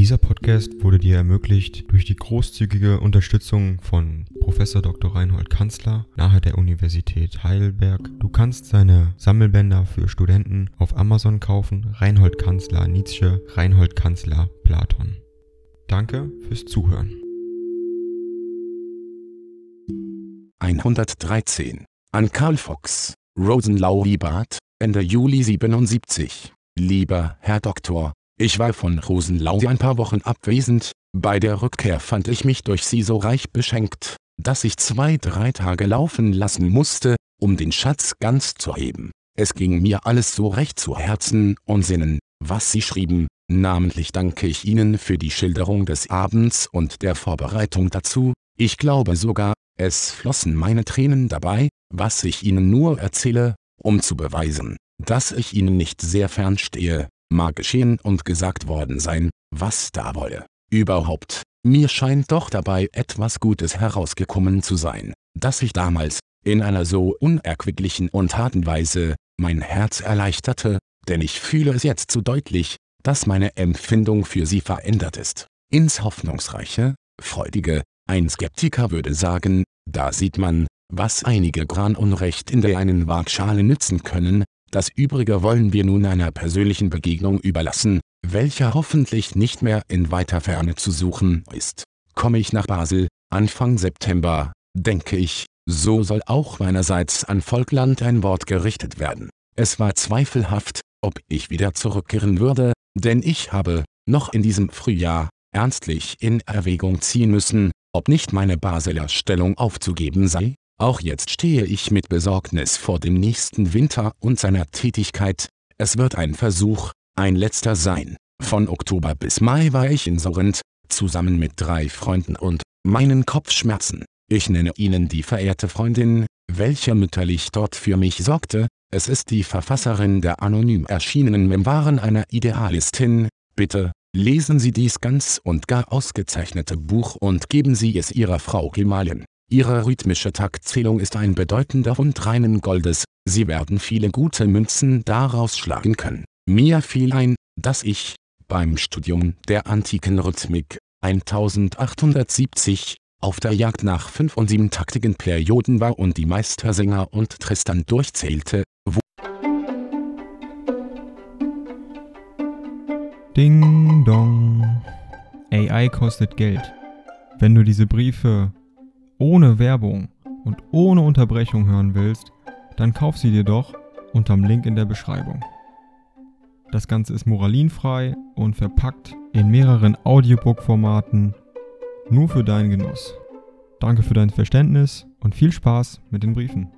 Dieser Podcast wurde dir ermöglicht durch die großzügige Unterstützung von Professor Dr. Reinhold Kanzler nahe der Universität Heidelberg. Du kannst seine Sammelbänder für Studenten auf Amazon kaufen. Reinhold Kanzler Nietzsche, Reinhold Kanzler Platon. Danke fürs Zuhören. 113 an Karl Fox, Rosenlau Liebart, Ende Juli 77. Lieber Herr Doktor, ich war von Rosenlau ein paar Wochen abwesend, bei der Rückkehr fand ich mich durch Sie so reich beschenkt, dass ich zwei, drei Tage laufen lassen musste, um den Schatz ganz zu heben. Es ging mir alles so recht zu Herzen und Sinnen, was Sie schrieben, namentlich danke ich Ihnen für die Schilderung des Abends und der Vorbereitung dazu, ich glaube sogar, es flossen meine Tränen dabei, was ich Ihnen nur erzähle, um zu beweisen, dass ich Ihnen nicht sehr fern stehe, mag geschehen und gesagt worden sein, was da wolle. Überhaupt, mir scheint doch dabei etwas Gutes herausgekommen zu sein, dass ich damals, in einer so unerquicklichen und harten Weise, mein Herz erleichterte, denn ich fühle es jetzt zu deutlich, dass meine Empfindung für sie verändert ist. Ins Hoffnungsreiche, Freudige, ein Skeptiker würde sagen, da sieht man, was einige Gran Unrecht in der einen Waagschale nützen können, das Übrige wollen wir nun einer persönlichen Begegnung überlassen, welcher hoffentlich nicht mehr in weiter Ferne zu suchen ist. Komme ich nach Basel, Anfang September, denke ich, so soll auch meinerseits an Volkland ein Wort gerichtet werden. Es war zweifelhaft, ob ich wieder zurückkehren würde, denn ich habe, noch in diesem Frühjahr, ernstlich in Erwägung ziehen müssen, ob nicht meine Basler Stellung aufzugeben sei. Auch jetzt stehe ich mit Besorgnis vor dem nächsten Winter und seiner Tätigkeit. Es wird ein Versuch, ein letzter sein. Von Oktober bis Mai war ich in Sorrent, zusammen mit drei Freunden und meinen Kopfschmerzen. Ich nenne Ihnen die verehrte Freundin, welche mütterlich dort für mich sorgte. Es ist die Verfasserin der anonym erschienenen Memoiren einer Idealistin. Bitte, Lesen Sie dies ganz und gar ausgezeichnete Buch und geben Sie es Ihrer Frau Gemahlin. Ihre rhythmische Taktzählung ist ein bedeutender Fund reinen Goldes, Sie werden viele gute Münzen daraus schlagen können. Mir fiel ein, dass ich, beim Studium der antiken Rhythmik, 1870, auf der Jagd nach fünf- und siebentaktigen Perioden war und die Meistersänger und Tristan durchzählte, wo Ding dong. AI kostet Geld. Wenn du diese Briefe ohne Werbung und ohne Unterbrechung hören willst, dann kauf sie dir doch unterm Link in der Beschreibung. Das Ganze ist moralinfrei und verpackt in mehreren Audiobook-Formaten nur für deinen Genuss. Danke für dein Verständnis und viel Spaß mit den Briefen.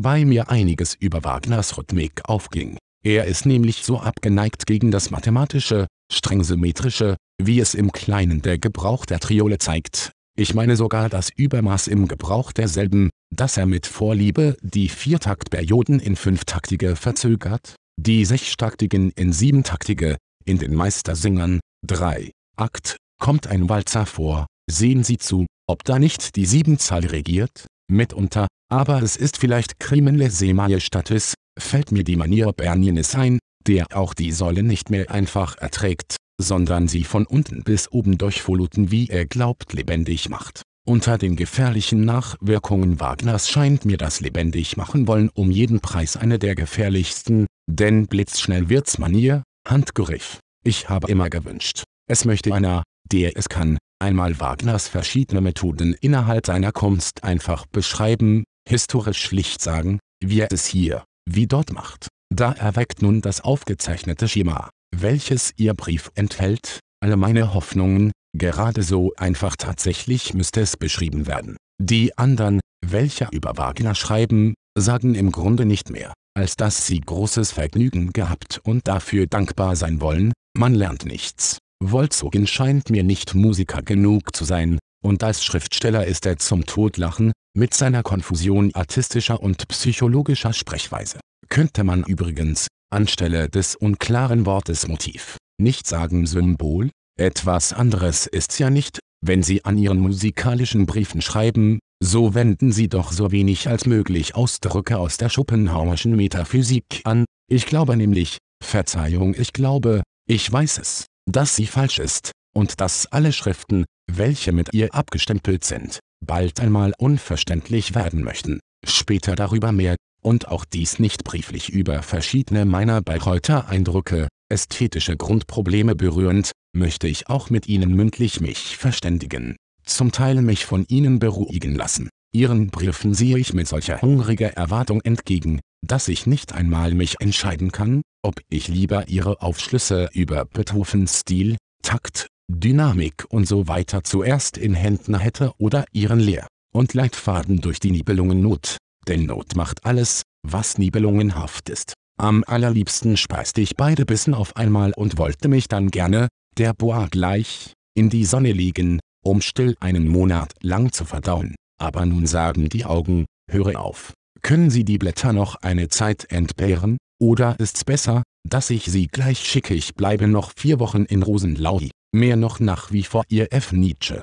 wobei mir einiges über Wagners Rhythmik aufging. Er ist nämlich so abgeneigt gegen das mathematische, streng symmetrische, wie es im Kleinen der Gebrauch der Triole zeigt. Ich meine sogar das Übermaß im Gebrauch derselben, dass er mit Vorliebe die Viertaktperioden in fünftaktige verzögert, die sechstaktigen in siebentaktige, in den Meistersingern, drei, Akt, kommt ein Walzer vor, sehen Sie zu, ob da nicht die Siebenzahl regiert, mitunter, aber es ist vielleicht Crimen lese majestatis, fällt mir die Manier Bernienes ein, der auch die Säule nicht mehr einfach erträgt, sondern sie von unten bis oben durchvoluten wie er glaubt lebendig macht. Unter den gefährlichen Nachwirkungen Wagners scheint mir das lebendig machen wollen um jeden Preis eine der gefährlichsten, denn blitzschnell wird's Manier, Handgriff. Ich habe immer gewünscht, es möchte einer, der es kann, einmal Wagners verschiedene Methoden innerhalb seiner Kunst einfach beschreiben, historisch schlicht sagen, wie er es hier, wie dort macht. Da erweckt nun das aufgezeichnete Schema, welches Ihr Brief enthält, alle meine Hoffnungen, gerade so einfach tatsächlich müsste es beschrieben werden. Die anderen, welche über Wagner schreiben, sagen im Grunde nicht mehr, als dass sie großes Vergnügen gehabt und dafür dankbar sein wollen, man lernt nichts. Wolzogen scheint mir nicht Musiker genug zu sein, und als Schriftsteller ist er zum Todlachen, mit seiner Konfusion artistischer und psychologischer Sprechweise. Könnte man übrigens, anstelle des unklaren Wortes Motiv, nicht sagen Symbol? Etwas anderes ist's ja nicht, wenn Sie an Ihren musikalischen Briefen schreiben, so wenden Sie doch so wenig als möglich Ausdrücke aus der Schopenhauerschen Metaphysik an, ich glaube nämlich, Verzeihung, ich glaube, ich weiß es, dass sie falsch ist, und dass alle Schriften, welche mit ihr abgestempelt sind, bald einmal unverständlich werden möchten. Später darüber mehr, und auch dies nicht brieflich über verschiedene meiner Bayreuther-Eindrücke, ästhetische Grundprobleme berührend, möchte ich auch mit Ihnen mündlich mich verständigen, zum Teil mich von Ihnen beruhigen lassen. Ihren Briefen sehe ich mit solcher hungriger Erwartung entgegen, dass ich nicht einmal mich entscheiden kann, ob ich lieber Ihre Aufschlüsse über Beethovens Stil, Takt, Dynamik und so weiter zuerst in Händen hätte oder Ihren Lehr- und Leitfaden durch die Nibelungen Not, denn Not macht alles, was nibelungenhaft ist. Am allerliebsten speiste ich beide Bissen auf einmal und wollte mich dann gerne, der Boa gleich, in die Sonne legen, um still einen Monat lang zu verdauen. Aber nun sagen die Augen, höre auf. Können Sie die Blätter noch eine Zeit entbehren, oder ist's besser, dass ich Sie gleich schicke? Ich bleibe noch vier Wochen in Rosenlau. Mehr noch nach wie vor Ihr F. Nietzsche.